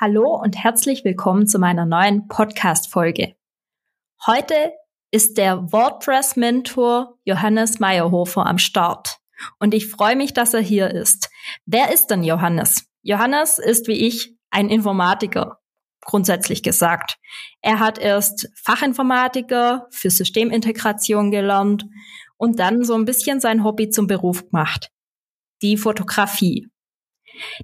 Hallo und herzlich willkommen zu meiner neuen Podcast-Folge. Heute ist der WordPress-Mentor Johannes Meyerhofer am Start. Und ich freue mich, dass er hier ist. Wer ist denn Johannes? Johannes ist wie ich ein Informatiker, grundsätzlich gesagt. Er hat erst Fachinformatiker für Systemintegration gelernt und dann so ein bisschen sein Hobby zum Beruf gemacht. Die Fotografie.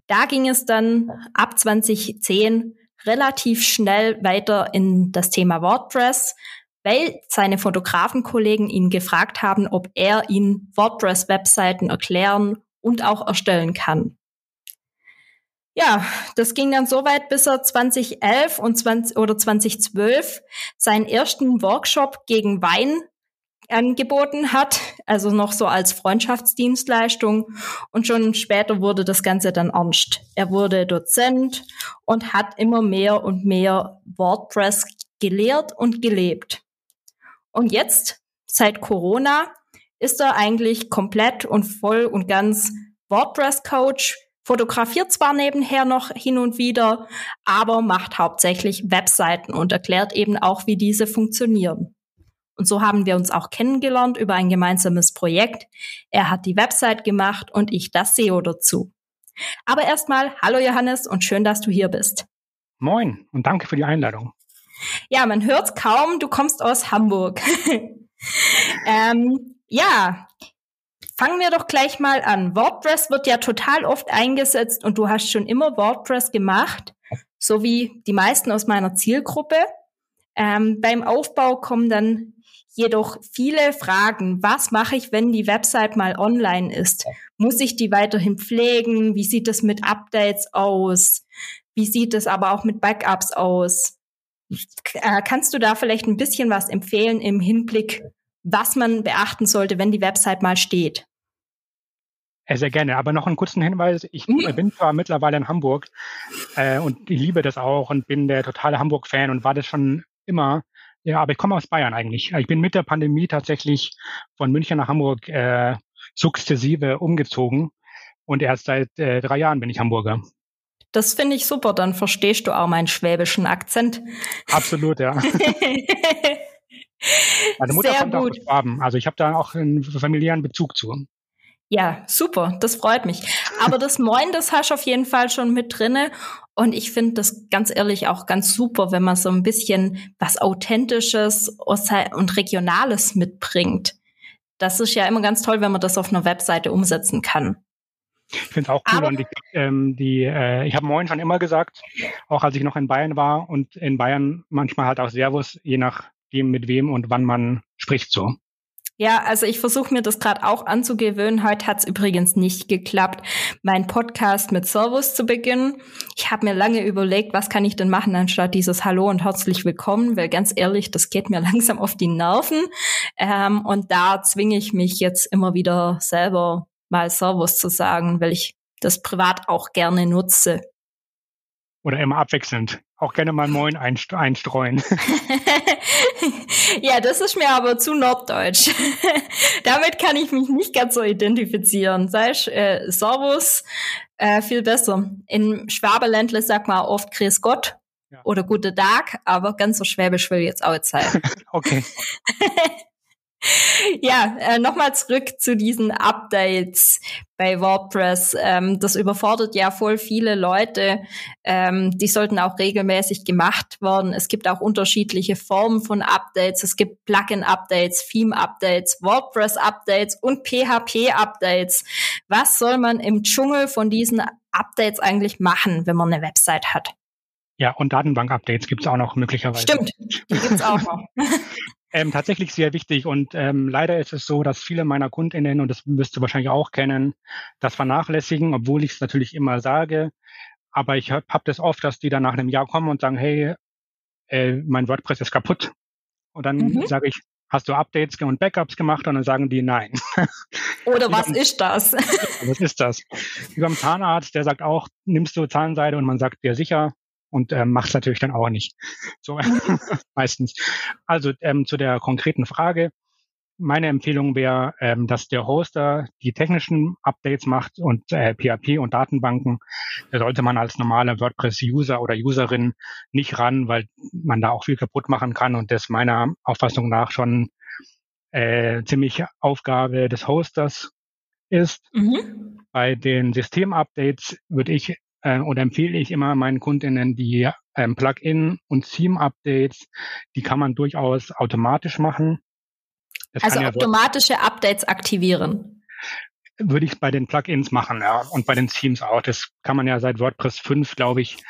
Da ging es dann ab 2010 relativ schnell weiter in das Thema WordPress, weil seine Fotografenkollegen ihn gefragt haben, ob er ihnen WordPress-Webseiten erklären und auch erstellen kann. Ja, das ging dann so weit, bis er 2011 und 20, oder 2012 seinen ersten Workshop gegen Wein angeboten hat, also noch so als Freundschaftsdienstleistung. Und schon später wurde das Ganze dann ernst. Er wurde Dozent und hat immer mehr und mehr WordPress gelehrt und gelebt. Und jetzt, seit Corona, ist er eigentlich komplett und voll und ganz WordPress-Coach, fotografiert zwar nebenher noch hin und wieder, aber macht hauptsächlich Webseiten und erklärt eben auch, wie diese funktionieren. Und so haben wir uns auch kennengelernt über ein gemeinsames Projekt. Er hat die Website gemacht und ich das SEO dazu. Aber erstmal, hallo Johannes und schön, dass du hier bist. Moin und danke für die Einladung. Ja, man hört's kaum, du kommst aus Hamburg. ähm, ja, fangen wir doch gleich mal an. WordPress wird ja total oft eingesetzt und du hast schon immer WordPress gemacht, so wie die meisten aus meiner Zielgruppe. Ähm, beim Aufbau kommen dann jedoch viele Fragen. Was mache ich, wenn die Website mal online ist? Muss ich die weiterhin pflegen? Wie sieht es mit Updates aus? Wie sieht es aber auch mit Backups aus? Äh, kannst du da vielleicht ein bisschen was empfehlen im Hinblick, was man beachten sollte, wenn die Website mal steht? Sehr gerne, aber noch einen kurzen Hinweis. Ich mhm. bin zwar mittlerweile in Hamburg äh, und ich liebe das auch und bin der totale Hamburg-Fan und war das schon immer. Ja, aber ich komme aus Bayern eigentlich. Ich bin mit der Pandemie tatsächlich von München nach Hamburg äh, sukzessive umgezogen und erst seit äh, drei Jahren bin ich Hamburger. Das finde ich super, dann verstehst du auch meinen schwäbischen Akzent. Absolut, ja. Meine Mutter Sehr kommt gut. aus Schwaben, also ich habe da auch einen familiären Bezug zu. Ja, super, das freut mich. Aber das Moin, das hast du auf jeden Fall schon mit drinne. Und ich finde das ganz ehrlich auch ganz super, wenn man so ein bisschen was Authentisches und Regionales mitbringt. Das ist ja immer ganz toll, wenn man das auf einer Webseite umsetzen kann. Ich finde es auch cool Aber, und ich, ähm, die, äh, ich habe Moin schon immer gesagt, auch als ich noch in Bayern war und in Bayern manchmal halt auch Servus, je nachdem mit wem und wann man spricht so. Ja, also ich versuche mir das gerade auch anzugewöhnen. Heute hat es übrigens nicht geklappt, meinen Podcast mit Servus zu beginnen. Ich habe mir lange überlegt, was kann ich denn machen, anstatt dieses Hallo und herzlich willkommen, weil ganz ehrlich, das geht mir langsam auf die Nerven. Ähm, und da zwinge ich mich jetzt immer wieder selber mal Servus zu sagen, weil ich das privat auch gerne nutze. Oder immer abwechselnd. Auch gerne mal Moin einstreuen. ja, das ist mir aber zu norddeutsch. Damit kann ich mich nicht ganz so identifizieren. Sei es äh, Servus, äh, viel besser. In Schwaberländle sagt man oft Grüß Gott ja. oder Gute Tag, aber ganz so schwäbisch will ich jetzt auch jetzt sein. okay. Ja, äh, nochmal zurück zu diesen Updates bei WordPress. Ähm, das überfordert ja voll viele Leute. Ähm, die sollten auch regelmäßig gemacht werden. Es gibt auch unterschiedliche Formen von Updates. Es gibt Plugin-Updates, Theme-Updates, WordPress-Updates und PHP-Updates. Was soll man im Dschungel von diesen Updates eigentlich machen, wenn man eine Website hat? Ja, und Datenbank-Updates gibt es auch noch möglicherweise. Stimmt, die gibt es auch noch. Ähm, tatsächlich sehr wichtig und ähm, leider ist es so, dass viele meiner KundInnen, und das wirst du wahrscheinlich auch kennen, das vernachlässigen, obwohl ich es natürlich immer sage. aber ich habe hab das oft, dass die dann nach einem Jahr kommen und sagen, hey, äh, mein WordPress ist kaputt. Und dann mhm. sage ich, hast du Updates und Backups gemacht? Und dann sagen die nein. Oder was ist das? was ist das? Wie beim Zahnarzt, der sagt auch, nimmst du Zahnseide und man sagt dir sicher und ähm, macht es natürlich dann auch nicht. So mhm. meistens. Also ähm, zu der konkreten Frage. Meine Empfehlung wäre, ähm, dass der Hoster die technischen Updates macht und äh, PHP und Datenbanken. Da sollte man als normaler WordPress-User oder Userin nicht ran, weil man da auch viel kaputt machen kann und das meiner Auffassung nach schon äh, ziemlich Aufgabe des Hosters ist. Mhm. Bei den System-Updates würde ich äh, oder empfehle ich immer meinen Kundinnen die ähm, Plugin- und Theme-Updates. Die kann man durchaus automatisch machen. Das also automatische Updates aktivieren. Würde ich bei den Plugins machen, ja, und bei den Themes auch. Das kann man ja seit WordPress 5, glaube ich,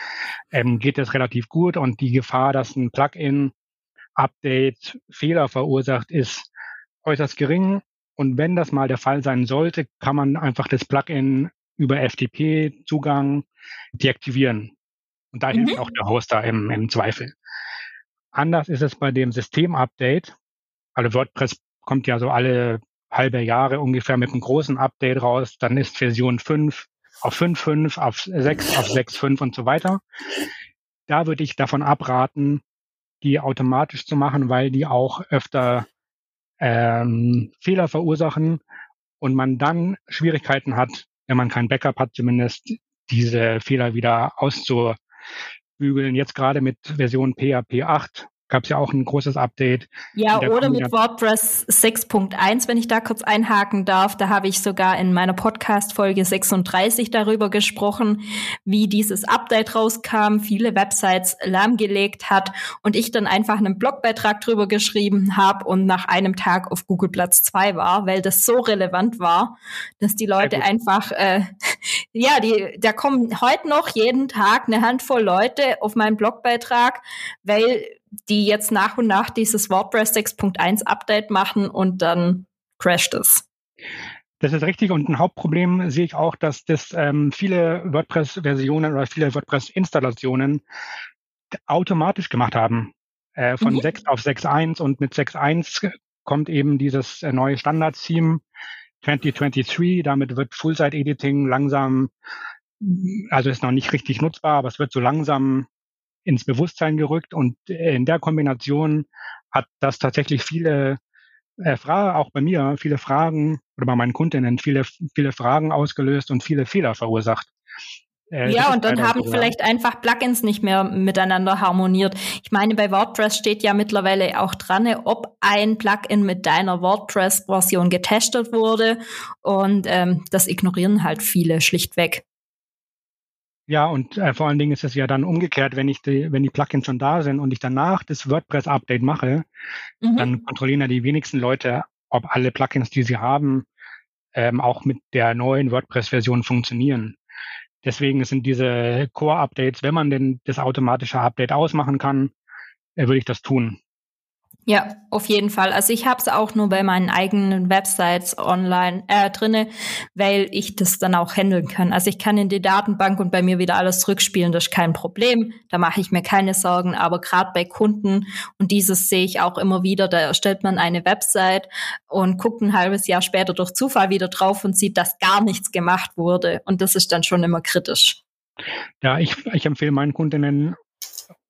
ähm, geht das relativ gut und die Gefahr, dass ein Plugin-Update Fehler verursacht, ist äußerst gering. Und wenn das mal der Fall sein sollte, kann man einfach das Plugin über FTP-Zugang deaktivieren. Und da mhm. hilft auch der Hoster im, im Zweifel. Anders ist es bei dem System-Update. Also WordPress kommt ja so alle halbe Jahre ungefähr mit einem großen Update raus. Dann ist Version 5 auf 5.5, auf 6, auf 6.5 und so weiter. Da würde ich davon abraten, die automatisch zu machen, weil die auch öfter ähm, Fehler verursachen und man dann Schwierigkeiten hat, wenn man kein Backup hat, zumindest diese Fehler wieder auszubügeln. Jetzt gerade mit Version PHP 8 gab es ja auch ein großes Update. Ja, oder mit WordPress 6.1, wenn ich da kurz einhaken darf. Da habe ich sogar in meiner Podcast-Folge 36 darüber gesprochen, wie dieses Update rauskam, viele Websites lahmgelegt hat und ich dann einfach einen Blogbeitrag drüber geschrieben habe und nach einem Tag auf Google Platz 2 war, weil das so relevant war, dass die Leute einfach, äh, ja, die, da kommen heute noch jeden Tag eine Handvoll Leute auf meinen Blogbeitrag, weil die jetzt nach und nach dieses WordPress 6.1 Update machen und dann crasht es. Das ist richtig und ein Hauptproblem sehe ich auch, dass das ähm, viele WordPress-Versionen oder viele WordPress-Installationen automatisch gemacht haben. Äh, von mhm. 6 auf 6.1 und mit 6.1 kommt eben dieses äh, neue Standard-Theme 2023. Damit wird Full-Site-Editing langsam, also ist noch nicht richtig nutzbar, aber es wird so langsam ins Bewusstsein gerückt und in der Kombination hat das tatsächlich viele äh, Fragen, auch bei mir, viele Fragen oder bei meinen Kundinnen viele, viele Fragen ausgelöst und viele Fehler verursacht. Äh, ja, und dann haben so, vielleicht einfach Plugins nicht mehr miteinander harmoniert. Ich meine, bei WordPress steht ja mittlerweile auch dran, ob ein Plugin mit deiner WordPress-Version getestet wurde. Und ähm, das ignorieren halt viele schlichtweg. Ja, und äh, vor allen Dingen ist es ja dann umgekehrt, wenn ich die, wenn die Plugins schon da sind und ich danach das WordPress-Update mache, mhm. dann kontrollieren ja die wenigsten Leute, ob alle Plugins, die sie haben, ähm, auch mit der neuen WordPress-Version funktionieren. Deswegen sind diese Core-Updates, wenn man denn das automatische Update ausmachen kann, äh, würde ich das tun. Ja, auf jeden Fall. Also ich habe es auch nur bei meinen eigenen Websites online äh, drinne, weil ich das dann auch handeln kann. Also ich kann in die Datenbank und bei mir wieder alles zurückspielen, das ist kein Problem. Da mache ich mir keine Sorgen. Aber gerade bei Kunden und dieses sehe ich auch immer wieder, da erstellt man eine Website und guckt ein halbes Jahr später durch Zufall wieder drauf und sieht, dass gar nichts gemacht wurde. Und das ist dann schon immer kritisch. Ja, ich, ich empfehle meinen Kundinnen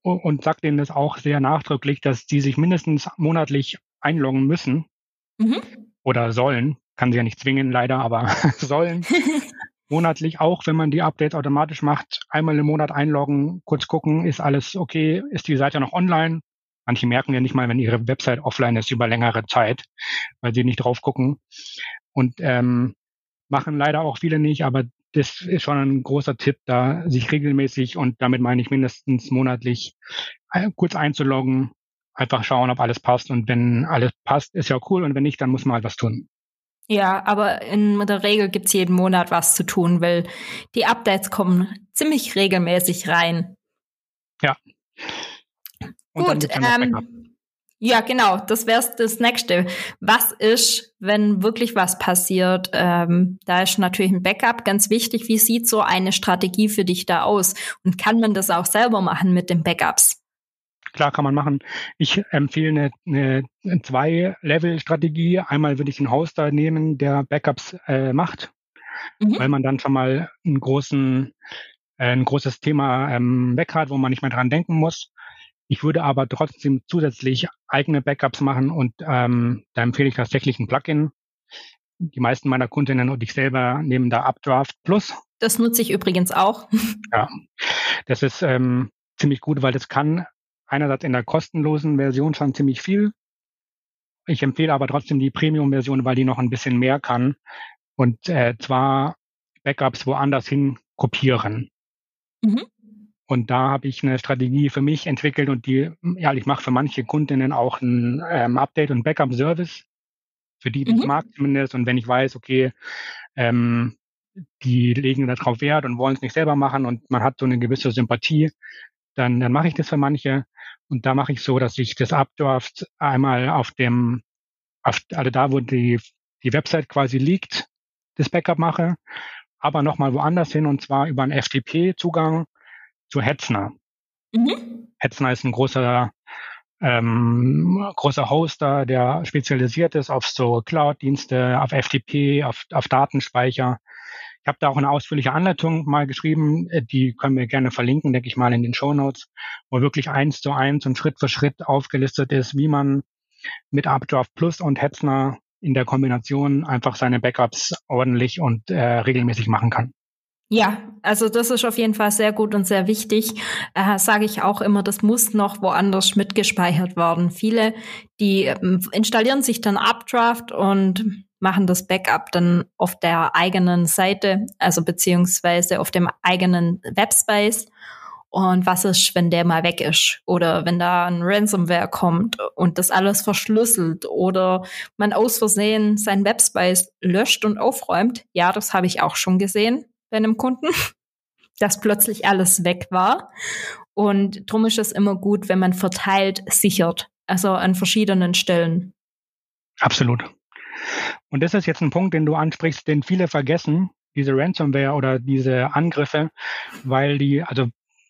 und sagt denen das auch sehr nachdrücklich, dass die sich mindestens monatlich einloggen müssen mhm. oder sollen. Kann sie ja nicht zwingen, leider, aber sollen. monatlich auch, wenn man die Updates automatisch macht, einmal im Monat einloggen, kurz gucken, ist alles okay, ist die Seite noch online. Manche merken ja nicht mal, wenn ihre Website offline ist über längere Zeit, weil sie nicht drauf gucken. Und ähm, machen leider auch viele nicht, aber das ist schon ein großer Tipp, da sich regelmäßig und damit meine ich mindestens monatlich äh, kurz einzuloggen, einfach schauen, ob alles passt und wenn alles passt, ist ja cool und wenn nicht, dann muss man halt was tun. Ja, aber in der Regel gibt's jeden Monat was zu tun, weil die Updates kommen ziemlich regelmäßig rein. Ja. Und Gut, ähm, Ja, genau, das wäre das nächste. Was ist, wenn wirklich was passiert? Ähm, da ist natürlich ein Backup ganz wichtig. Wie sieht so eine Strategie für dich da aus? Und kann man das auch selber machen mit den Backups? Klar kann man machen. Ich empfehle eine, eine Zwei-Level-Strategie. Einmal würde ich einen Hoster nehmen, der Backups äh, macht, mhm. weil man dann schon mal einen großen, äh, ein großes Thema ähm, weg hat, wo man nicht mehr dran denken muss. Ich würde aber trotzdem zusätzlich eigene Backups machen und ähm, da empfehle ich tatsächlich ein Plugin. Die meisten meiner Kundinnen und ich selber nehmen da Updraft Plus. Das nutze ich übrigens auch. Ja, das ist ähm, ziemlich gut, weil das kann einerseits in der kostenlosen Version schon ziemlich viel. Ich empfehle aber trotzdem die Premium-Version, weil die noch ein bisschen mehr kann. Und äh, zwar Backups woanders hin kopieren. Mhm. Und da habe ich eine Strategie für mich entwickelt und die, ja, ich mache für manche Kundinnen auch ein ähm, Update- und Backup-Service, für die, die mhm. ich mag zumindest. Und wenn ich weiß, okay, ähm, die legen darauf Wert und wollen es nicht selber machen und man hat so eine gewisse Sympathie, dann, dann mache ich das für manche. Und da mache ich so, dass ich das Updraft einmal auf dem, auf, also da, wo die, die Website quasi liegt, das Backup mache, aber nochmal woanders hin und zwar über einen FTP-Zugang zu Hetzner. Mhm. Hetzner ist ein großer, ähm, großer Hoster, der spezialisiert ist auf so Cloud-Dienste, auf FTP, auf, auf Datenspeicher. Ich habe da auch eine ausführliche Anleitung mal geschrieben, äh, die können wir gerne verlinken, denke ich mal, in den Show Notes, wo wirklich eins zu eins und Schritt für Schritt aufgelistet ist, wie man mit Updraft Plus und Hetzner in der Kombination einfach seine Backups ordentlich und äh, regelmäßig machen kann. Ja, also das ist auf jeden Fall sehr gut und sehr wichtig. Äh, Sage ich auch immer, das muss noch woanders mitgespeichert werden. Viele, die ähm, installieren sich dann Updraft und machen das Backup dann auf der eigenen Seite, also beziehungsweise auf dem eigenen Webspace. Und was ist, wenn der mal weg ist? Oder wenn da ein Ransomware kommt und das alles verschlüsselt oder man aus Versehen seinen Webspace löscht und aufräumt? Ja, das habe ich auch schon gesehen bei einem Kunden, dass plötzlich alles weg war. Und drum ist es immer gut, wenn man verteilt sichert, also an verschiedenen Stellen. Absolut. Und das ist jetzt ein Punkt, den du ansprichst, den viele vergessen, diese Ransomware oder diese Angriffe, weil die, also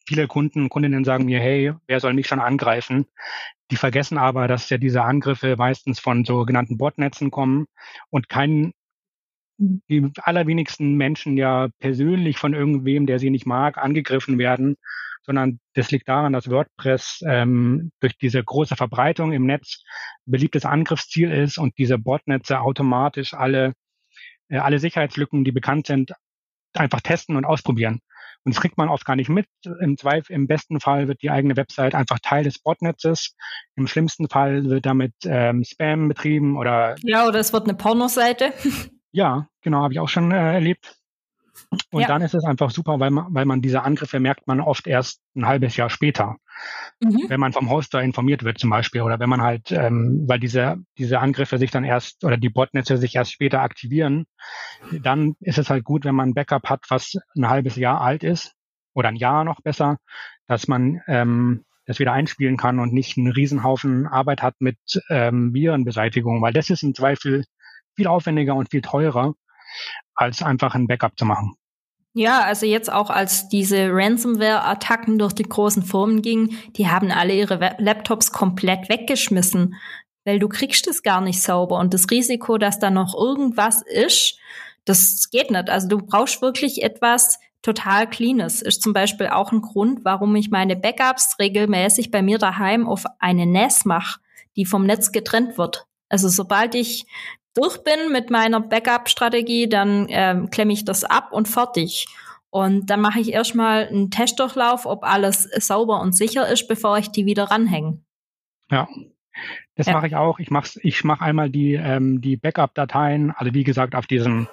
viele Kunden, Kundinnen sagen mir, hey, wer soll mich schon angreifen? Die vergessen aber, dass ja diese Angriffe meistens von sogenannten Botnetzen kommen und kein die allerwenigsten Menschen ja persönlich von irgendwem, der sie nicht mag, angegriffen werden, sondern das liegt daran, dass WordPress ähm, durch diese große Verbreitung im Netz beliebtes Angriffsziel ist und diese Botnetze automatisch alle, äh, alle Sicherheitslücken, die bekannt sind, einfach testen und ausprobieren. Und das kriegt man oft gar nicht mit. Im Zweifel, im besten Fall wird die eigene Website einfach Teil des Botnetzes. Im schlimmsten Fall wird damit ähm, Spam betrieben oder. Ja, oder es wird eine Pornoseite. Ja, genau, habe ich auch schon äh, erlebt. Und ja. dann ist es einfach super, weil man, weil man diese Angriffe merkt man oft erst ein halbes Jahr später. Mhm. Wenn man vom Hoster informiert wird zum Beispiel oder wenn man halt, ähm, weil diese, diese Angriffe sich dann erst oder die Botnetze sich erst später aktivieren, dann ist es halt gut, wenn man ein Backup hat, was ein halbes Jahr alt ist oder ein Jahr noch besser, dass man ähm, das wieder einspielen kann und nicht einen Riesenhaufen Arbeit hat mit ähm, Virenbeseitigung, weil das ist im Zweifel viel aufwendiger und viel teurer, als einfach ein Backup zu machen. Ja, also jetzt auch als diese Ransomware-Attacken durch die großen Firmen gingen, die haben alle ihre Laptops komplett weggeschmissen, weil du kriegst es gar nicht sauber und das Risiko, dass da noch irgendwas ist, das geht nicht. Also du brauchst wirklich etwas total Cleanes. Ist zum Beispiel auch ein Grund, warum ich meine Backups regelmäßig bei mir daheim auf eine NAS mache, die vom Netz getrennt wird. Also sobald ich durch bin mit meiner Backup-Strategie, dann ähm, klemme ich das ab und fertig. Und dann mache ich erstmal einen Testdurchlauf, ob alles sauber und sicher ist, bevor ich die wieder ranhänge. Ja, das ja. mache ich auch. Ich mache ich mach einmal die, ähm, die Backup-Dateien, also wie gesagt auf diesem,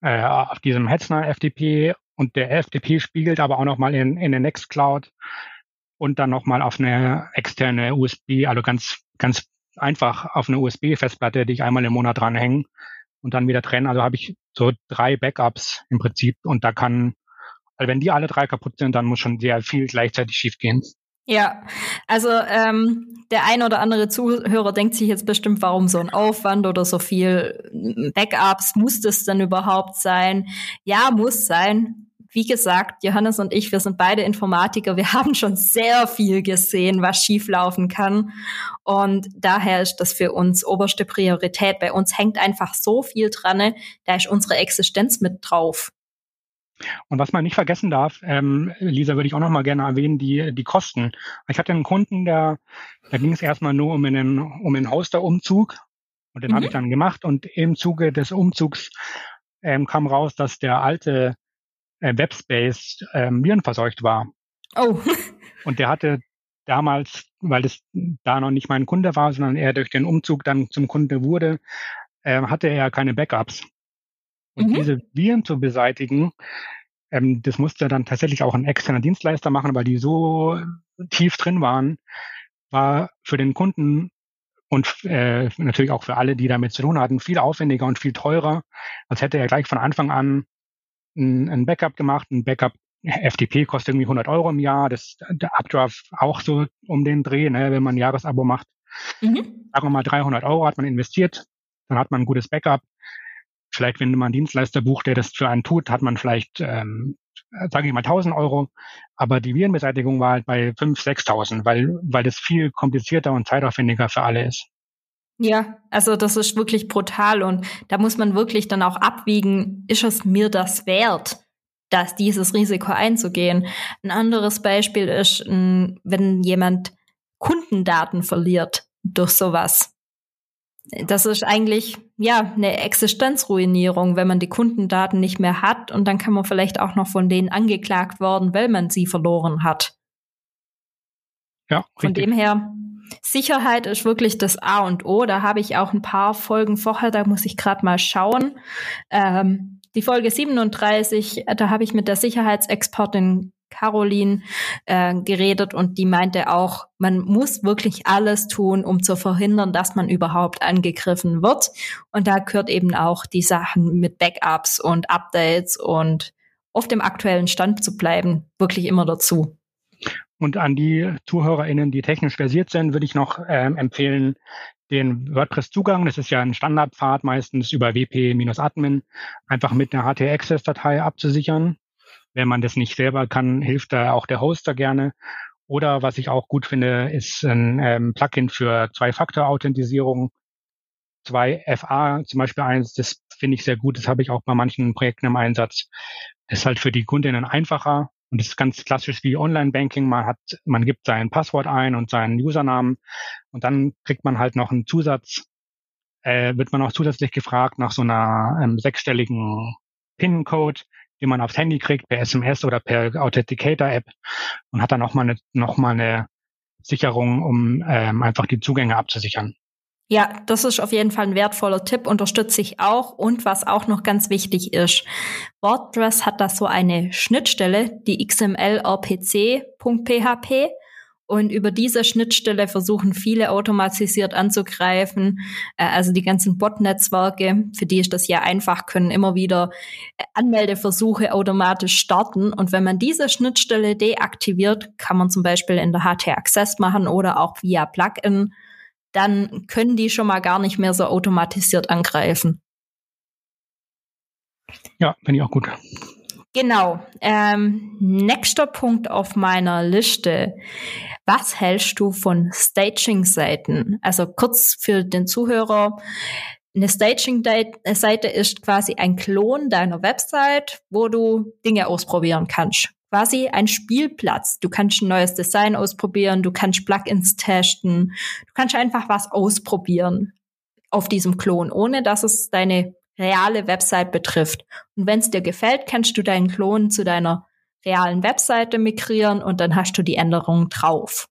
äh, auf diesem Hetzner FTP und der FTP spiegelt aber auch nochmal in, in der Nextcloud und dann nochmal auf eine externe USB, also ganz, ganz einfach auf eine USB-Festplatte, die ich einmal im Monat dranhängen und dann wieder trennen. Also habe ich so drei Backups im Prinzip und da kann, also wenn die alle drei kaputt sind, dann muss schon sehr viel gleichzeitig schiefgehen. Ja, also ähm, der ein oder andere Zuhörer denkt sich jetzt bestimmt, warum so ein Aufwand oder so viel Backups, muss das denn überhaupt sein? Ja, muss sein. Wie gesagt, Johannes und ich, wir sind beide Informatiker. Wir haben schon sehr viel gesehen, was schieflaufen kann. Und daher ist das für uns oberste Priorität. Bei uns hängt einfach so viel dran. Da ist unsere Existenz mit drauf. Und was man nicht vergessen darf, ähm, Lisa, würde ich auch noch mal gerne erwähnen, die, die Kosten. Ich hatte einen Kunden, der, da ging es erstmal nur um einen, um einen Hoster-Umzug und den mhm. habe ich dann gemacht und im Zuge des Umzugs ähm, kam raus, dass der alte äh, Webspace ähm, virenverseucht war. Oh. und der hatte damals, weil das da noch nicht mein Kunde war, sondern er durch den Umzug dann zum Kunde wurde, äh, hatte er keine Backups. Und mhm. diese Viren zu beseitigen, ähm, das musste dann tatsächlich auch ein externer Dienstleister machen, weil die so tief drin waren, war für den Kunden und äh, natürlich auch für alle, die damit zu tun hatten, viel aufwendiger und viel teurer, als hätte er gleich von Anfang an ein, ein Backup gemacht. Ein Backup FTP kostet irgendwie 100 Euro im Jahr, das der Updraft auch so um den Dreh, ne, wenn man ein Jahresabo macht. Mhm. Sagen wir mal 300 Euro hat man investiert, dann hat man ein gutes Backup Vielleicht, wenn man einen Dienstleister bucht, der das für einen tut, hat man vielleicht, ähm, sage ich mal, 1000 Euro. Aber die Virenbeseitigung war halt bei 5.000, 6.000, weil, weil das viel komplizierter und zeitaufwendiger für alle ist. Ja, also das ist wirklich brutal und da muss man wirklich dann auch abwiegen, ist es mir das wert, dass dieses Risiko einzugehen? Ein anderes Beispiel ist, wenn jemand Kundendaten verliert durch sowas das ist eigentlich ja eine Existenzruinierung, wenn man die Kundendaten nicht mehr hat und dann kann man vielleicht auch noch von denen angeklagt worden, weil man sie verloren hat. Ja, richtig. Von dem her Sicherheit ist wirklich das A und O. Da habe ich auch ein paar Folgen vorher, da muss ich gerade mal schauen. Ähm, die Folge 37, da habe ich mit der Sicherheitsexpertin Caroline äh, geredet und die meinte auch, man muss wirklich alles tun, um zu verhindern, dass man überhaupt angegriffen wird. Und da gehört eben auch die Sachen mit Backups und Updates und auf dem aktuellen Stand zu bleiben, wirklich immer dazu. Und an die ZuhörerInnen, die technisch versiert sind, würde ich noch ähm, empfehlen, den WordPress-Zugang, das ist ja ein Standardpfad meistens über wp-admin, einfach mit einer HT-Access-Datei abzusichern. Wenn man das nicht selber kann, hilft da auch der Hoster gerne. Oder was ich auch gut finde, ist ein ähm, Plugin für Zwei-Faktor-Authentisierung. 2FA zum Beispiel eins, das finde ich sehr gut. Das habe ich auch bei manchen Projekten im Einsatz. Das ist halt für die Kundinnen einfacher und das ist ganz klassisch wie Online-Banking. Man hat, man gibt sein Passwort ein und seinen Usernamen und dann kriegt man halt noch einen Zusatz, äh, wird man auch zusätzlich gefragt nach so einer ähm, sechsstelligen PIN-Code, den man aufs Handy kriegt, per SMS oder per Authenticator-App und hat dann nochmal eine, noch mal eine Sicherung, um ähm, einfach die Zugänge abzusichern. Ja, das ist auf jeden Fall ein wertvoller Tipp, unterstütze ich auch. Und was auch noch ganz wichtig ist, WordPress hat da so eine Schnittstelle, die xml-rpc.php. Und über diese Schnittstelle versuchen viele automatisiert anzugreifen. Äh, also die ganzen Bot-Netzwerke, für die ist das ja einfach, können immer wieder äh, Anmeldeversuche automatisch starten. Und wenn man diese Schnittstelle deaktiviert, kann man zum Beispiel in der HT Access machen oder auch via Plugin, dann können die schon mal gar nicht mehr so automatisiert angreifen. Ja, finde ich auch gut. Genau. Ähm, nächster Punkt auf meiner Liste. Was hältst du von Staging-Seiten? Also kurz für den Zuhörer. Eine Staging-Seite ist quasi ein Klon deiner Website, wo du Dinge ausprobieren kannst. Quasi ein Spielplatz. Du kannst ein neues Design ausprobieren, du kannst Plugins testen, du kannst einfach was ausprobieren auf diesem Klon, ohne dass es deine reale Website betrifft. Und wenn es dir gefällt, kannst du deinen Klon zu deiner realen Webseite migrieren und dann hast du die Änderungen drauf.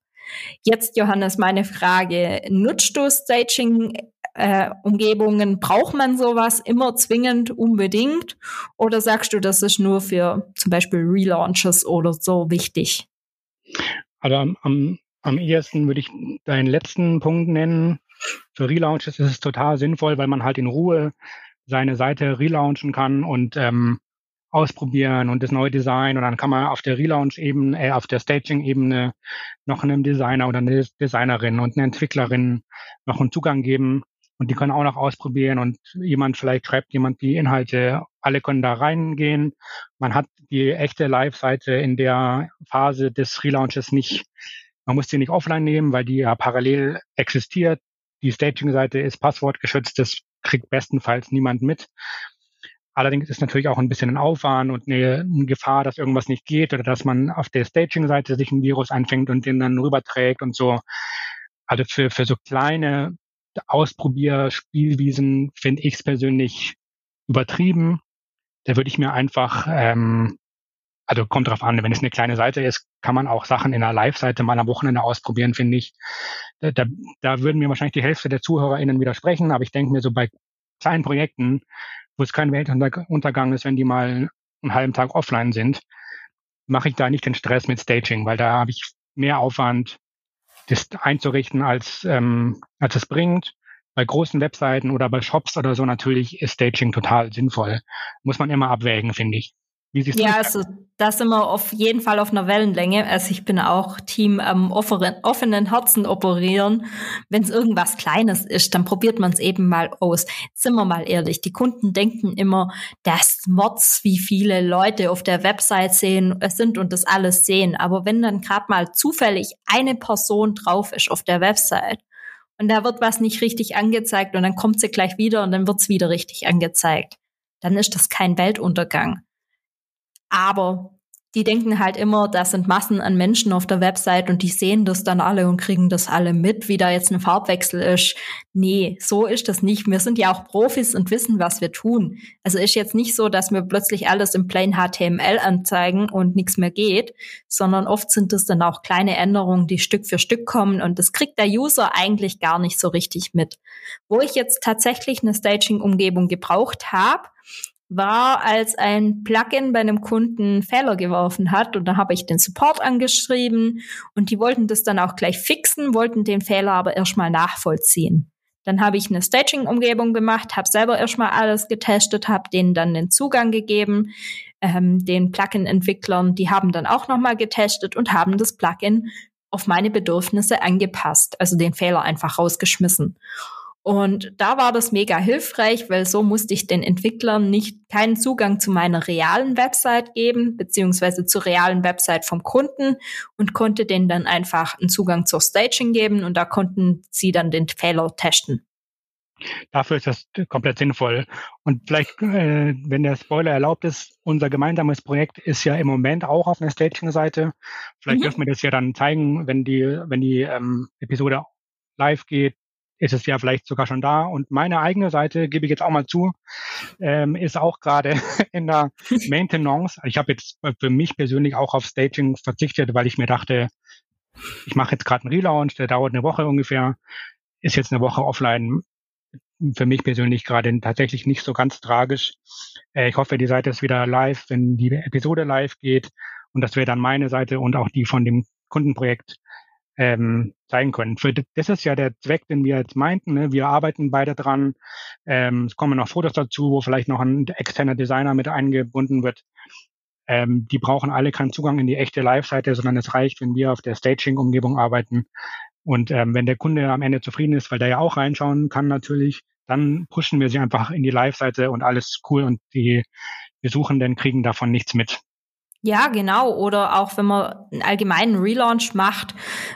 Jetzt, Johannes, meine Frage. Nutzt du Staging äh, Umgebungen, braucht man sowas immer zwingend unbedingt? Oder sagst du, das ist nur für zum Beispiel Relaunches oder so wichtig? Also am, am, am ehesten würde ich deinen letzten Punkt nennen. Für Relaunches ist es total sinnvoll, weil man halt in Ruhe seine Seite relaunchen kann und ähm, ausprobieren und das neue Design und dann kann man auf der Relaunch-Ebene, äh, auf der Staging-Ebene noch einem Designer oder eine Designerin und eine Entwicklerin noch einen Zugang geben und die können auch noch ausprobieren und jemand vielleicht schreibt jemand die Inhalte, alle können da reingehen. Man hat die echte Live-Seite in der Phase des Relaunches nicht, man muss sie nicht offline nehmen, weil die ja parallel existiert. Die Staging-Seite ist passwortgeschützt, das kriegt bestenfalls niemand mit. Allerdings ist natürlich auch ein bisschen ein Aufwand und eine, Gefahr, dass irgendwas nicht geht oder dass man auf der Staging-Seite sich ein Virus einfängt und den dann rüberträgt und so. Also für, für so kleine Ausprobierspielwiesen finde ich es persönlich übertrieben. Da würde ich mir einfach, ähm, also kommt drauf an, wenn es eine kleine Seite ist, kann man auch Sachen in einer Live-Seite mal am Wochenende ausprobieren, finde ich. Da, da, da würden mir wahrscheinlich die Hälfte der ZuhörerInnen widersprechen, aber ich denke mir so bei kleinen Projekten, wo es kein Weltuntergang ist, wenn die mal einen halben Tag offline sind, mache ich da nicht den Stress mit Staging, weil da habe ich mehr Aufwand, das einzurichten, als, ähm, als es bringt. Bei großen Webseiten oder bei Shops oder so natürlich ist Staging total sinnvoll. Muss man immer abwägen, finde ich. Wie siehst ja, also da sind wir auf jeden Fall auf einer Wellenlänge. Also ich bin auch Team am offenen, offenen Herzen operieren. Wenn es irgendwas Kleines ist, dann probiert man es eben mal aus. sind wir mal ehrlich, die Kunden denken immer, dass Mods, wie viele Leute auf der Website sehen, es sind und das alles sehen. Aber wenn dann gerade mal zufällig eine Person drauf ist auf der Website und da wird was nicht richtig angezeigt und dann kommt sie gleich wieder und dann wird es wieder richtig angezeigt, dann ist das kein Weltuntergang. Aber die denken halt immer, da sind Massen an Menschen auf der Website und die sehen das dann alle und kriegen das alle mit, wie da jetzt ein Farbwechsel ist. Nee, so ist das nicht. Wir sind ja auch Profis und wissen, was wir tun. Also ist jetzt nicht so, dass wir plötzlich alles im plain HTML anzeigen und nichts mehr geht, sondern oft sind es dann auch kleine Änderungen, die Stück für Stück kommen und das kriegt der User eigentlich gar nicht so richtig mit. Wo ich jetzt tatsächlich eine Staging-Umgebung gebraucht habe, war, als ein Plugin bei einem Kunden Fehler geworfen hat. Und da habe ich den Support angeschrieben und die wollten das dann auch gleich fixen, wollten den Fehler aber erstmal nachvollziehen. Dann habe ich eine Staging-Umgebung gemacht, habe selber erstmal alles getestet, habe denen dann den Zugang gegeben. Ähm, den Plugin-Entwicklern, die haben dann auch nochmal getestet und haben das Plugin auf meine Bedürfnisse angepasst, also den Fehler einfach rausgeschmissen. Und da war das mega hilfreich, weil so musste ich den Entwicklern nicht keinen Zugang zu meiner realen Website geben, beziehungsweise zur realen Website vom Kunden und konnte denen dann einfach einen Zugang zur Staging geben und da konnten sie dann den Fehler testen. Dafür ist das komplett sinnvoll. Und vielleicht, äh, wenn der Spoiler erlaubt ist, unser gemeinsames Projekt ist ja im Moment auch auf einer Staging-Seite. Vielleicht mhm. dürfen wir das ja dann zeigen, wenn die, wenn die ähm, Episode live geht, ist es ja vielleicht sogar schon da. Und meine eigene Seite, gebe ich jetzt auch mal zu, ähm, ist auch gerade in der Maintenance. Ich habe jetzt für mich persönlich auch auf Staging verzichtet, weil ich mir dachte, ich mache jetzt gerade einen Relaunch, der dauert eine Woche ungefähr, ist jetzt eine Woche offline. Für mich persönlich gerade tatsächlich nicht so ganz tragisch. Äh, ich hoffe, die Seite ist wieder live, wenn die Episode live geht. Und das wäre dann meine Seite und auch die von dem Kundenprojekt ähm, zeigen können. Für, das ist ja der Zweck, den wir jetzt meinten. Ne? Wir arbeiten beide dran. Ähm, es kommen noch Fotos dazu, wo vielleicht noch ein externer Designer mit eingebunden wird. Ähm, die brauchen alle keinen Zugang in die echte Live-Seite, sondern es reicht, wenn wir auf der Staging-Umgebung arbeiten. Und ähm, wenn der Kunde am Ende zufrieden ist, weil der ja auch reinschauen kann natürlich, dann pushen wir sie einfach in die Live-Seite und alles cool und die Besuchenden kriegen davon nichts mit. Ja, genau. Oder auch wenn man einen allgemeinen Relaunch macht,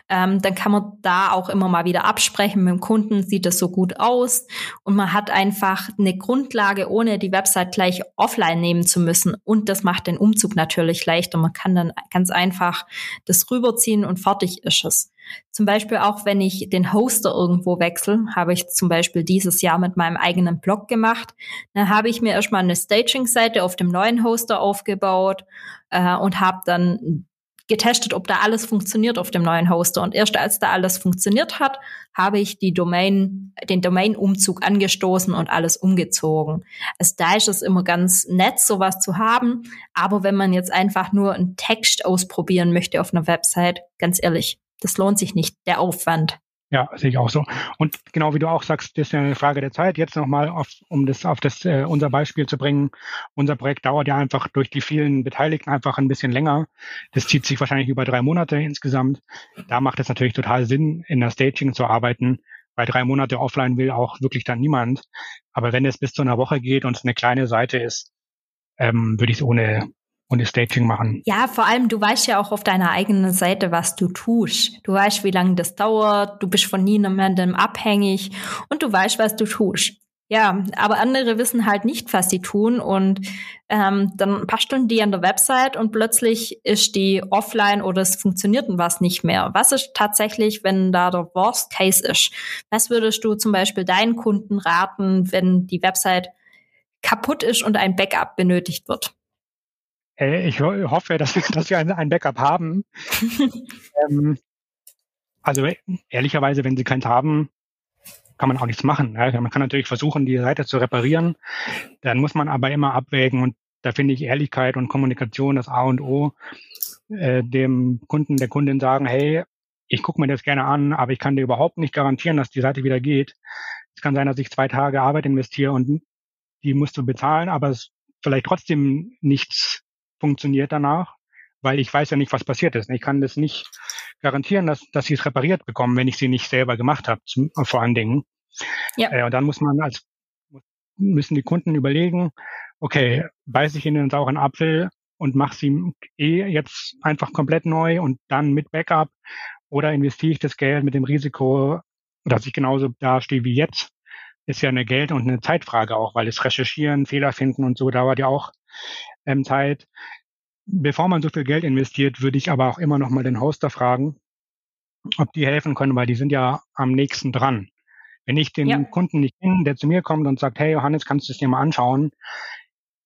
ähm, dann kann man da auch immer mal wieder absprechen mit dem Kunden, sieht das so gut aus. Und man hat einfach eine Grundlage, ohne die Website gleich offline nehmen zu müssen. Und das macht den Umzug natürlich leichter. Man kann dann ganz einfach das rüberziehen und fertig ist es. Zum Beispiel auch, wenn ich den Hoster irgendwo wechsle, habe ich zum Beispiel dieses Jahr mit meinem eigenen Blog gemacht. Dann habe ich mir erstmal eine Staging-Seite auf dem neuen Hoster aufgebaut äh, und habe dann getestet, ob da alles funktioniert auf dem neuen Hoster. Und erst als da alles funktioniert hat, habe ich die Domain, den Domain-Umzug angestoßen und alles umgezogen. Also da ist es immer ganz nett, sowas zu haben. Aber wenn man jetzt einfach nur einen Text ausprobieren möchte auf einer Website, ganz ehrlich, das lohnt sich nicht, der Aufwand. Ja, sehe ich auch so. Und genau wie du auch sagst, das ist ja eine Frage der Zeit. Jetzt nochmal, um das auf das äh, unser Beispiel zu bringen. Unser Projekt dauert ja einfach durch die vielen Beteiligten einfach ein bisschen länger. Das zieht sich wahrscheinlich über drei Monate insgesamt. Da macht es natürlich total Sinn, in der Staging zu arbeiten. Bei drei Monate offline will auch wirklich dann niemand. Aber wenn es bis zu einer Woche geht und es eine kleine Seite ist, ähm, würde ich es ohne und das Staging machen. Ja, vor allem, du weißt ja auch auf deiner eigenen Seite, was du tust. Du weißt, wie lange das dauert, du bist von niemandem abhängig und du weißt, was du tust. Ja, aber andere wissen halt nicht, was sie tun und ähm, dann basteln die an der Website und plötzlich ist die offline oder es funktioniert was nicht mehr. Was ist tatsächlich, wenn da der Worst Case ist? Was würdest du zum Beispiel deinen Kunden raten, wenn die Website kaputt ist und ein Backup benötigt wird? Äh, ich hoffe, dass wir, dass wir ein, Backup haben. ähm, also ehrlicherweise, wenn Sie keins haben, kann man auch nichts machen. Ja. Man kann natürlich versuchen, die Seite zu reparieren. Dann muss man aber immer abwägen und da finde ich Ehrlichkeit und Kommunikation das A und O. Äh, dem Kunden, der Kundin sagen, hey, ich gucke mir das gerne an, aber ich kann dir überhaupt nicht garantieren, dass die Seite wieder geht. Es kann sein, dass ich zwei Tage Arbeit investiere und die musst du bezahlen, aber es vielleicht trotzdem nichts funktioniert danach, weil ich weiß ja nicht, was passiert ist. Ich kann das nicht garantieren, dass, dass sie es repariert bekommen, wenn ich sie nicht selber gemacht habe, zum, vor allen Dingen. Ja. Äh, und dann muss man als müssen die Kunden überlegen, okay, beiße ich in den sauren Apfel und mache sie eh jetzt einfach komplett neu und dann mit Backup oder investiere ich das Geld mit dem Risiko, dass ich genauso dastehe wie jetzt, ist ja eine Geld- und eine Zeitfrage auch, weil das Recherchieren, Fehler finden und so dauert ja auch ähm, Zeit. Bevor man so viel Geld investiert, würde ich aber auch immer noch mal den Hoster fragen, ob die helfen können, weil die sind ja am nächsten dran. Wenn ich den ja. Kunden nicht kenne, der zu mir kommt und sagt, hey Johannes, kannst du es dir mal anschauen,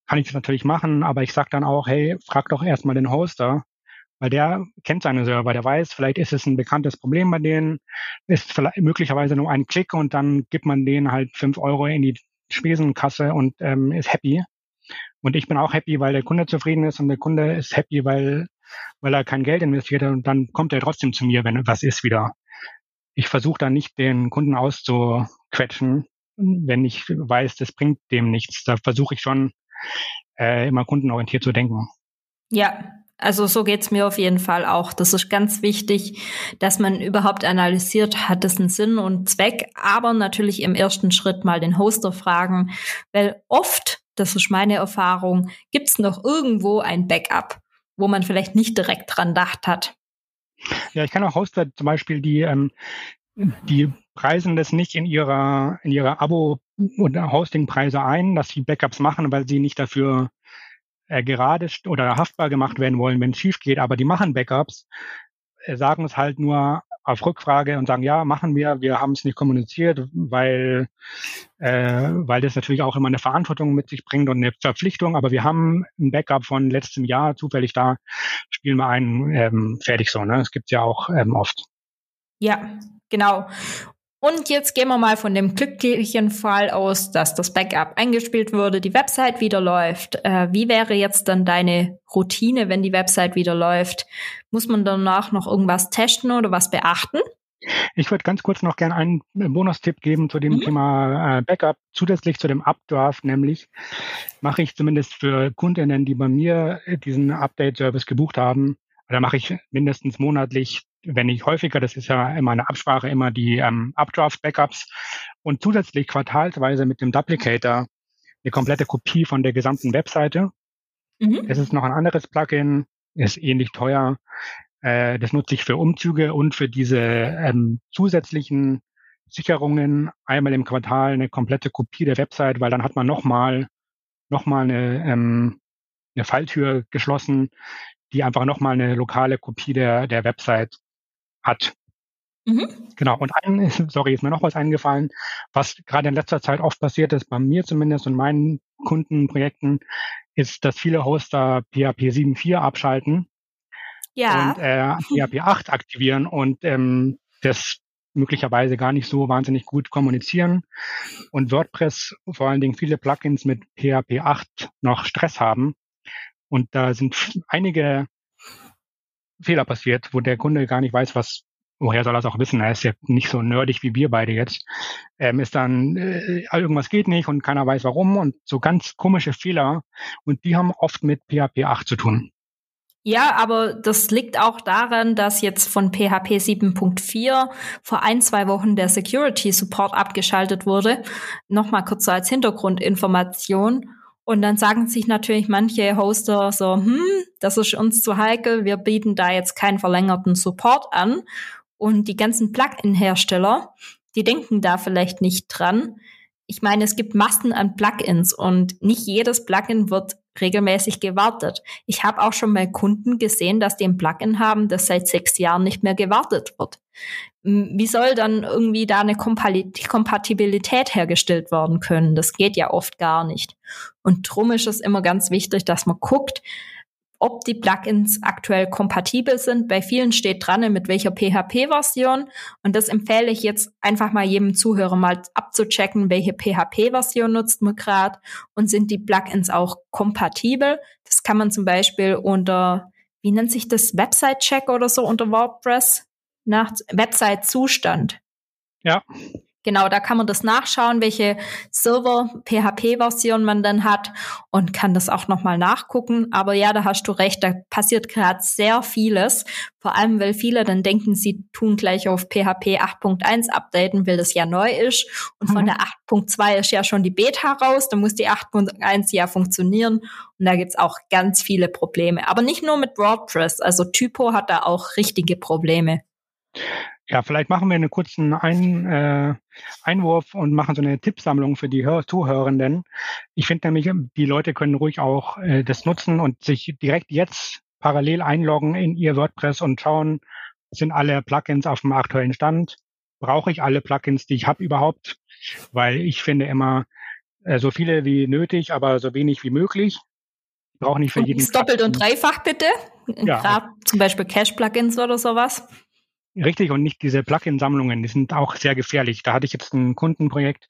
kann ich das natürlich machen, aber ich sage dann auch, hey, frag doch erstmal den Hoster, weil der kennt seine Server, der weiß, vielleicht ist es ein bekanntes Problem bei denen, ist vielleicht möglicherweise nur ein Klick und dann gibt man denen halt fünf Euro in die Spesenkasse und ähm, ist happy. Und ich bin auch happy, weil der Kunde zufrieden ist und der Kunde ist happy, weil, weil er kein Geld investiert hat und dann kommt er trotzdem zu mir, wenn was ist wieder. Ich versuche da nicht den Kunden auszuquetschen, wenn ich weiß, das bringt dem nichts. Da versuche ich schon äh, immer kundenorientiert zu denken. Ja, also so geht's mir auf jeden Fall auch. Das ist ganz wichtig, dass man überhaupt analysiert, hat es einen Sinn und Zweck, aber natürlich im ersten Schritt mal den Hoster fragen, weil oft das ist meine Erfahrung, gibt es noch irgendwo ein Backup, wo man vielleicht nicht direkt dran gedacht hat. Ja, ich kann auch Hoster zum Beispiel, die, ähm, die preisen das nicht in ihrer, in ihrer Abo- oder Hostingpreise ein, dass sie Backups machen, weil sie nicht dafür äh, gerade oder haftbar gemacht werden wollen, wenn es schief geht. Aber die machen Backups, äh, sagen es halt nur auf Rückfrage und sagen, ja, machen wir, wir haben es nicht kommuniziert, weil, äh, weil das natürlich auch immer eine Verantwortung mit sich bringt und eine Verpflichtung, aber wir haben ein Backup von letztem Jahr zufällig da, spielen wir einen ähm, fertig so, ne? Es gibt ja auch ähm, oft. Ja, genau. Und jetzt gehen wir mal von dem glücklichen Fall aus, dass das Backup eingespielt wurde, die Website wieder läuft. Äh, wie wäre jetzt dann deine Routine, wenn die Website wieder läuft? Muss man danach noch irgendwas testen oder was beachten? Ich würde ganz kurz noch gerne einen Bonustipp geben zu dem mhm. Thema äh, Backup. Zusätzlich zu dem Updraft, nämlich mache ich zumindest für Kundinnen, die bei mir diesen Update-Service gebucht haben, da mache ich mindestens monatlich wenn nicht häufiger, das ist ja immer eine Absprache, immer die ähm, Updraft-Backups und zusätzlich quartalsweise mit dem Duplicator eine komplette Kopie von der gesamten Webseite. Mhm. Es ist noch ein anderes Plugin, ist ähnlich teuer. Äh, das nutze ich für Umzüge und für diese ähm, zusätzlichen Sicherungen einmal im Quartal eine komplette Kopie der Website, weil dann hat man nochmal noch mal eine, ähm, eine Falltür geschlossen, die einfach nochmal eine lokale Kopie der, der Website hat. Mhm. Genau. Und ein, sorry, ist mir noch was eingefallen, was gerade in letzter Zeit oft passiert ist, bei mir zumindest und meinen Kundenprojekten, ist, dass viele Hoster PHP 7.4 abschalten ja. und äh, PHP 8 aktivieren und ähm, das möglicherweise gar nicht so wahnsinnig gut kommunizieren und WordPress vor allen Dingen viele Plugins mit PHP 8 noch Stress haben. Und da sind einige Fehler passiert, wo der Kunde gar nicht weiß, was, woher soll er es auch wissen? Er ist ja nicht so nerdig wie wir beide jetzt. Ähm, ist dann, äh, irgendwas geht nicht und keiner weiß warum und so ganz komische Fehler. Und die haben oft mit PHP 8 zu tun. Ja, aber das liegt auch daran, dass jetzt von PHP 7.4 vor ein, zwei Wochen der Security Support abgeschaltet wurde. Nochmal kurz so als Hintergrundinformation. Und dann sagen sich natürlich manche Hoster so, hm, das ist uns zu heikel, wir bieten da jetzt keinen verlängerten Support an. Und die ganzen Plugin-Hersteller, die denken da vielleicht nicht dran. Ich meine, es gibt Massen an Plugins und nicht jedes Plugin wird regelmäßig gewartet. Ich habe auch schon mal Kunden gesehen, dass die ein Plugin haben, das seit sechs Jahren nicht mehr gewartet wird. Wie soll dann irgendwie da eine Kompatibilität hergestellt werden können? Das geht ja oft gar nicht. Und drum ist es immer ganz wichtig, dass man guckt, ob die Plugins aktuell kompatibel sind. Bei vielen steht dran, mit welcher PHP-Version. Und das empfehle ich jetzt einfach mal jedem Zuhörer mal abzuchecken, welche PHP-Version nutzt man gerade und sind die Plugins auch kompatibel. Das kann man zum Beispiel unter, wie nennt sich das, Website-Check oder so unter WordPress nach Website-Zustand. Ja. Genau, da kann man das nachschauen, welche Server-PHP-Version man dann hat und kann das auch nochmal nachgucken. Aber ja, da hast du recht, da passiert gerade sehr vieles. Vor allem, weil viele dann denken, sie tun gleich auf PHP 8.1 updaten, weil das ja neu ist. Und mhm. von der 8.2 ist ja schon die Beta raus, da muss die 8.1 ja funktionieren. Und da gibt's auch ganz viele Probleme. Aber nicht nur mit WordPress, also Typo hat da auch richtige Probleme. Ja, vielleicht machen wir einen kurzen Ein, äh, Einwurf und machen so eine Tippsammlung für die Hör Zuhörenden. Ich finde nämlich, die Leute können ruhig auch äh, das nutzen und sich direkt jetzt parallel einloggen in ihr WordPress und schauen, sind alle Plugins auf dem aktuellen Stand? Brauche ich alle Plugins, die ich habe überhaupt? Weil ich finde immer äh, so viele wie nötig, aber so wenig wie möglich. Ich brauche nicht für und jeden. Doppelt und dreifach bitte. Ja. Gerade zum Beispiel Cache-Plugins oder sowas. Richtig, und nicht diese Plugin-Sammlungen, die sind auch sehr gefährlich. Da hatte ich jetzt ein Kundenprojekt,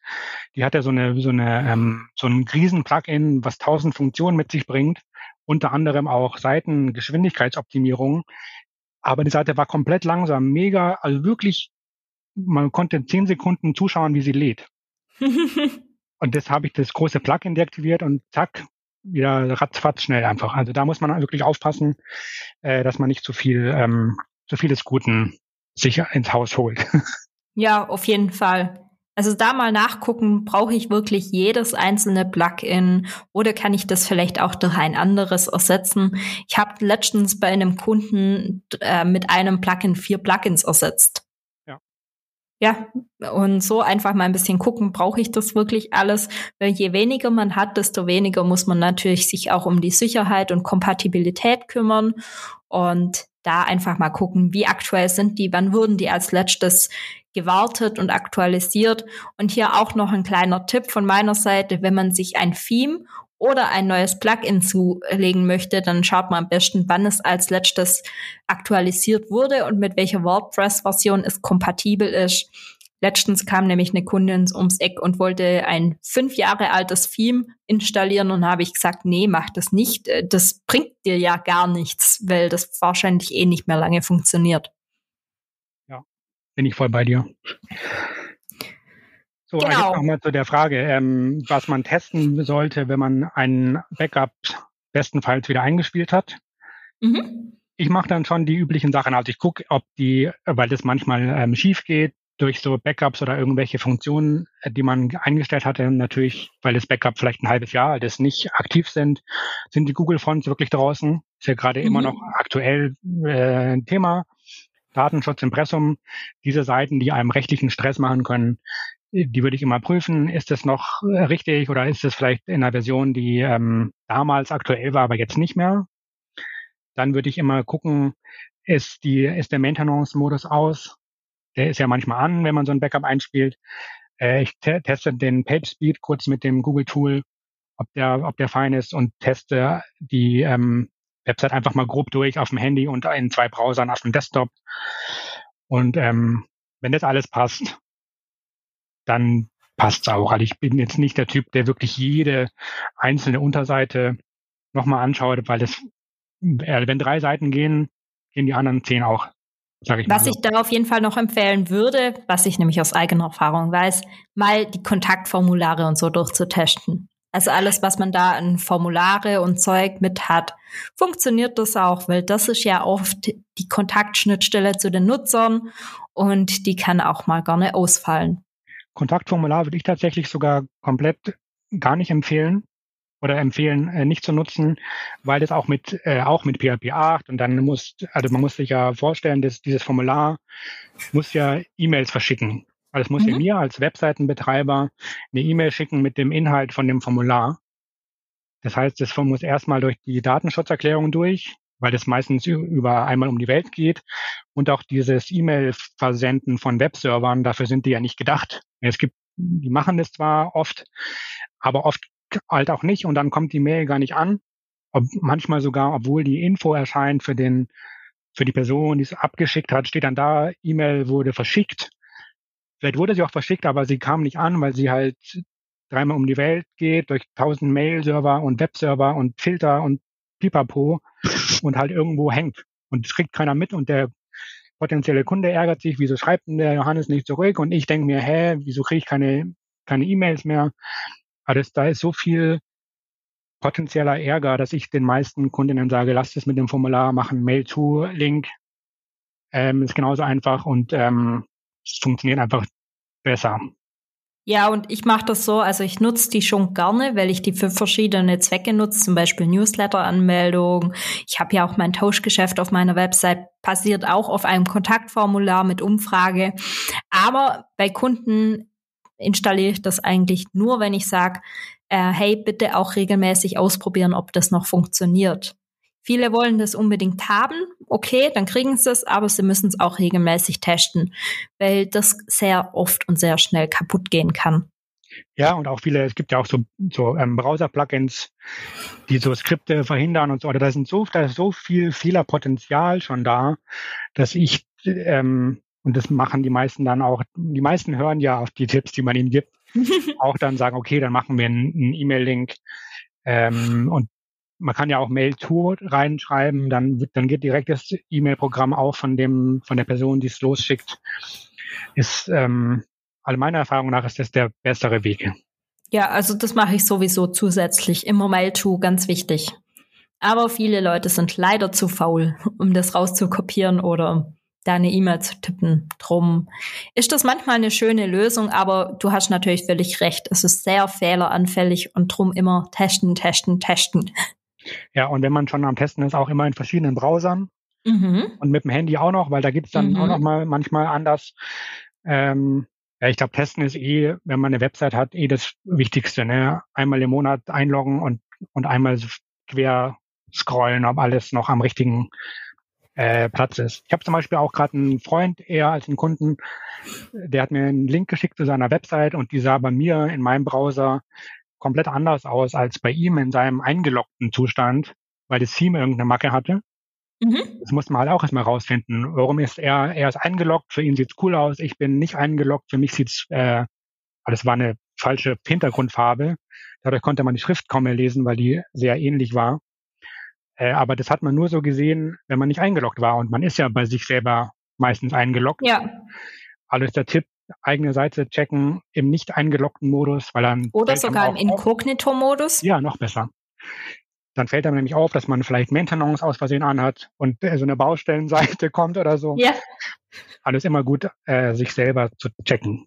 die hatte so eine, so eine, ähm, so ein Riesen-Plugin, was tausend Funktionen mit sich bringt, unter anderem auch Seitengeschwindigkeitsoptimierung. Aber die Seite war komplett langsam, mega, also wirklich, man konnte zehn Sekunden zuschauen, wie sie lädt. und das habe ich das große Plugin deaktiviert und zack, wieder ratzfatz schnell einfach. Also da muss man wirklich aufpassen, äh, dass man nicht zu viel, ähm, zu vieles Guten sich ins Haus holt. Ja, auf jeden Fall. Also da mal nachgucken, brauche ich wirklich jedes einzelne Plugin oder kann ich das vielleicht auch durch ein anderes ersetzen? Ich habe letztens bei einem Kunden äh, mit einem Plugin vier Plugins ersetzt. Ja. Ja, und so einfach mal ein bisschen gucken, brauche ich das wirklich alles? Weil je weniger man hat, desto weniger muss man natürlich sich auch um die Sicherheit und Kompatibilität kümmern. Und da einfach mal gucken, wie aktuell sind die, wann wurden die als letztes gewartet und aktualisiert. Und hier auch noch ein kleiner Tipp von meiner Seite, wenn man sich ein Theme oder ein neues Plugin zulegen möchte, dann schaut man am besten, wann es als letztes aktualisiert wurde und mit welcher WordPress-Version es kompatibel ist. Letztens kam nämlich eine Kundin ums Eck und wollte ein fünf Jahre altes Theme installieren und habe ich gesagt, nee, mach das nicht. Äh, das bringt dir ja gar nichts, weil das wahrscheinlich eh nicht mehr lange funktioniert. Ja, bin ich voll bei dir. So, genau. jetzt nochmal zu der Frage, ähm, was man testen sollte, wenn man ein Backup bestenfalls wieder eingespielt hat. Mhm. Ich mache dann schon die üblichen Sachen. Also ich gucke, ob die, weil das manchmal ähm, schief geht, durch so Backups oder irgendwelche Funktionen, äh, die man eingestellt hatte, natürlich, weil das Backup vielleicht ein halbes Jahr alt ist, nicht aktiv sind, sind die Google-Fonts wirklich draußen. Ist ja gerade mhm. immer noch aktuell äh, ein Thema. Datenschutz, Impressum, diese Seiten, die einem rechtlichen Stress machen können, die würde ich immer prüfen. Ist das noch richtig oder ist es vielleicht in einer Version, die ähm, damals aktuell war, aber jetzt nicht mehr? Dann würde ich immer gucken, ist, die, ist der Maintenance-Modus aus? Der ist ja manchmal an, wenn man so ein Backup einspielt. Äh, ich te teste den Page Speed kurz mit dem Google Tool, ob der, ob der fein ist und teste die ähm, Website einfach mal grob durch auf dem Handy und in zwei Browsern auf dem Desktop. Und ähm, wenn das alles passt, dann passt's auch. Also ich bin jetzt nicht der Typ, der wirklich jede einzelne Unterseite nochmal anschaut, weil das, äh, wenn drei Seiten gehen, gehen die anderen zehn auch ich was ich da auf jeden Fall noch empfehlen würde, was ich nämlich aus eigener Erfahrung weiß, mal die Kontaktformulare und so durchzutesten. Also alles, was man da an Formulare und Zeug mit hat, funktioniert das auch, weil das ist ja oft die Kontaktschnittstelle zu den Nutzern und die kann auch mal gerne ausfallen. Kontaktformular würde ich tatsächlich sogar komplett gar nicht empfehlen oder empfehlen, äh, nicht zu nutzen, weil das auch mit äh, auch mit PHP 8 und dann muss, also man muss sich ja vorstellen, dass dieses Formular muss ja E-Mails verschicken. Also es muss mhm. ja mir als Webseitenbetreiber eine E-Mail schicken mit dem Inhalt von dem Formular. Das heißt, das muss erstmal durch die Datenschutzerklärung durch, weil das meistens über einmal um die Welt geht. Und auch dieses E-Mail-Versenden von Webservern, dafür sind die ja nicht gedacht. Es gibt, die machen das zwar oft, aber oft halt auch nicht. Und dann kommt die Mail gar nicht an. Ob, manchmal sogar, obwohl die Info erscheint für den, für die Person, die es abgeschickt hat, steht dann da, E-Mail wurde verschickt. Vielleicht wurde sie auch verschickt, aber sie kam nicht an, weil sie halt dreimal um die Welt geht, durch tausend Mail-Server und Webserver und Filter und Pipapo und halt irgendwo hängt. Und es kriegt keiner mit und der potenzielle Kunde ärgert sich, wieso schreibt denn der Johannes nicht zurück? Und ich denke mir, hä, wieso kriege ich keine keine E-Mails mehr? Aber das, da ist so viel potenzieller Ärger, dass ich den meisten Kundinnen sage, lasst es mit dem Formular machen, Mail to Link ähm, ist genauso einfach und ähm, es funktioniert einfach besser. Ja, und ich mache das so, also ich nutze die schon gerne, weil ich die für verschiedene Zwecke nutze, zum Beispiel Newsletter-Anmeldung. Ich habe ja auch mein Tauschgeschäft auf meiner Website, basiert auch auf einem Kontaktformular mit Umfrage. Aber bei Kunden installiere ich das eigentlich nur, wenn ich sage, äh, hey, bitte auch regelmäßig ausprobieren, ob das noch funktioniert. Viele wollen das unbedingt haben. Okay, dann kriegen sie es, aber sie müssen es auch regelmäßig testen, weil das sehr oft und sehr schnell kaputt gehen kann. Ja, und auch viele, es gibt ja auch so, so ähm, Browser-Plugins, die so Skripte verhindern und so. Da sind so, da ist so viel Fehlerpotenzial schon da, dass ich, ähm, und das machen die meisten dann auch, die meisten hören ja auf die Tipps, die man ihnen gibt, auch dann sagen, okay, dann machen wir einen, E-Mail-Link ähm, und man kann ja auch Mail-to reinschreiben, dann, dann geht direkt das E-Mail-Programm auch von dem, von der Person, die es losschickt. Ist, ähm, also meiner Erfahrung nach ist das der bessere Weg. Ja, also das mache ich sowieso zusätzlich. Immer Mail-to, ganz wichtig. Aber viele Leute sind leider zu faul, um das rauszukopieren oder deine E-Mail zu tippen. Drum ist das manchmal eine schöne Lösung, aber du hast natürlich völlig recht. Es ist sehr fehleranfällig und drum immer testen, testen, testen. Ja, und wenn man schon am Testen ist, auch immer in verschiedenen Browsern. Mhm. Und mit dem Handy auch noch, weil da gibt's dann mhm. auch noch mal manchmal anders. Ähm, ja, ich glaube, Testen ist eh, wenn man eine Website hat, eh das Wichtigste. Ne? Einmal im Monat einloggen und, und einmal quer scrollen, ob alles noch am richtigen äh, Platz ist. Ich habe zum Beispiel auch gerade einen Freund eher als einen Kunden, der hat mir einen Link geschickt zu seiner Website und die sah bei mir in meinem Browser komplett anders aus als bei ihm in seinem eingeloggten Zustand, weil das Theme irgendeine Macke hatte. Mhm. Das muss man halt auch erstmal rausfinden. Warum ist er, er ist eingeloggt, für ihn sieht's cool aus, ich bin nicht eingeloggt, für mich sieht's, äh, das war eine falsche Hintergrundfarbe. Dadurch konnte man die Schrift kaum mehr lesen, weil die sehr ähnlich war. Äh, aber das hat man nur so gesehen, wenn man nicht eingeloggt war. Und man ist ja bei sich selber meistens eingeloggt. Ja. Alles der Tipp, eigene Seite checken im nicht eingeloggten Modus, weil dann. Oder sogar im Inkognito-Modus? Ja, noch besser. Dann fällt einem nämlich auf, dass man vielleicht Maintenance aus Versehen anhat und äh, so eine Baustellenseite kommt oder so. Ja. Alles immer gut, äh, sich selber zu checken.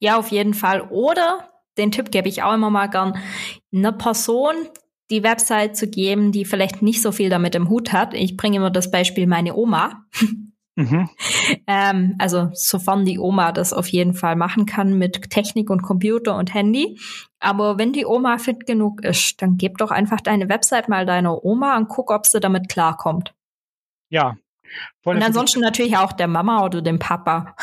Ja, auf jeden Fall. Oder, den Tipp gebe ich auch immer mal gern, eine Person die Website zu geben, die vielleicht nicht so viel damit im Hut hat. Ich bringe immer das Beispiel meine Oma. Mhm. ähm, also sofern die Oma das auf jeden Fall machen kann mit Technik und Computer und Handy. Aber wenn die Oma fit genug ist, dann gib doch einfach deine Website mal deiner Oma und guck, ob sie damit klarkommt. Ja. und ansonsten natürlich auch der Mama oder dem Papa.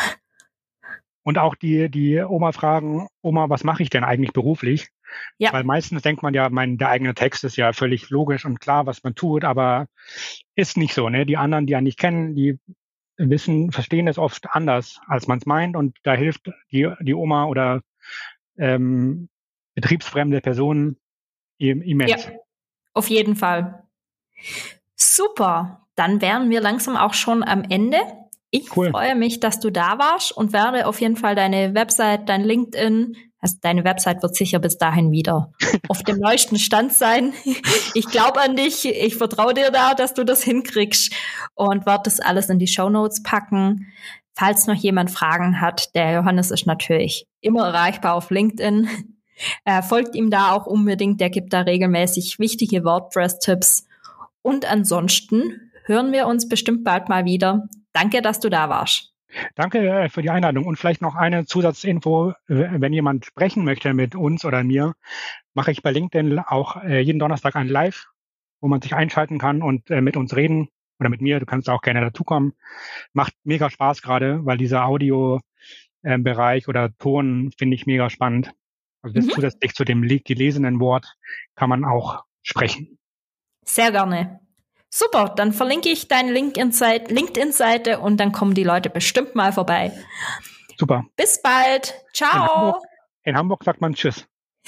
Und auch die, die Oma fragen, Oma, was mache ich denn eigentlich beruflich? Ja. Weil meistens denkt man ja, mein, der eigene Text ist ja völlig logisch und klar, was man tut, aber ist nicht so. Ne? Die anderen, die ja nicht kennen, die wissen, verstehen es oft anders, als man es meint. Und da hilft die, die Oma oder ähm, betriebsfremde Personen immens. Ja, auf jeden Fall. Super. Dann wären wir langsam auch schon am Ende. Ich cool. freue mich, dass du da warst und werde auf jeden Fall deine Website, dein LinkedIn, also deine Website wird sicher bis dahin wieder auf dem neuesten Stand sein. Ich glaube an dich, ich vertraue dir da, dass du das hinkriegst und werde das alles in die Show Notes packen. Falls noch jemand Fragen hat, der Johannes ist natürlich immer erreichbar auf LinkedIn. Äh, folgt ihm da auch unbedingt, der gibt da regelmäßig wichtige WordPress-Tipps. Und ansonsten hören wir uns bestimmt bald mal wieder. Danke, dass du da warst. Danke äh, für die Einladung und vielleicht noch eine Zusatzinfo, wenn jemand sprechen möchte mit uns oder mir, mache ich bei LinkedIn auch äh, jeden Donnerstag ein Live, wo man sich einschalten kann und äh, mit uns reden oder mit mir. Du kannst auch gerne dazukommen. Macht mega Spaß gerade, weil dieser Audio-Bereich oder Ton finde ich mega spannend. Also das mhm. zusätzlich zu dem gelesenen Wort kann man auch sprechen. Sehr gerne. Super, dann verlinke ich deine LinkedIn-Seite und dann kommen die Leute bestimmt mal vorbei. Super. Bis bald. Ciao. In Hamburg, in Hamburg sagt man Tschüss.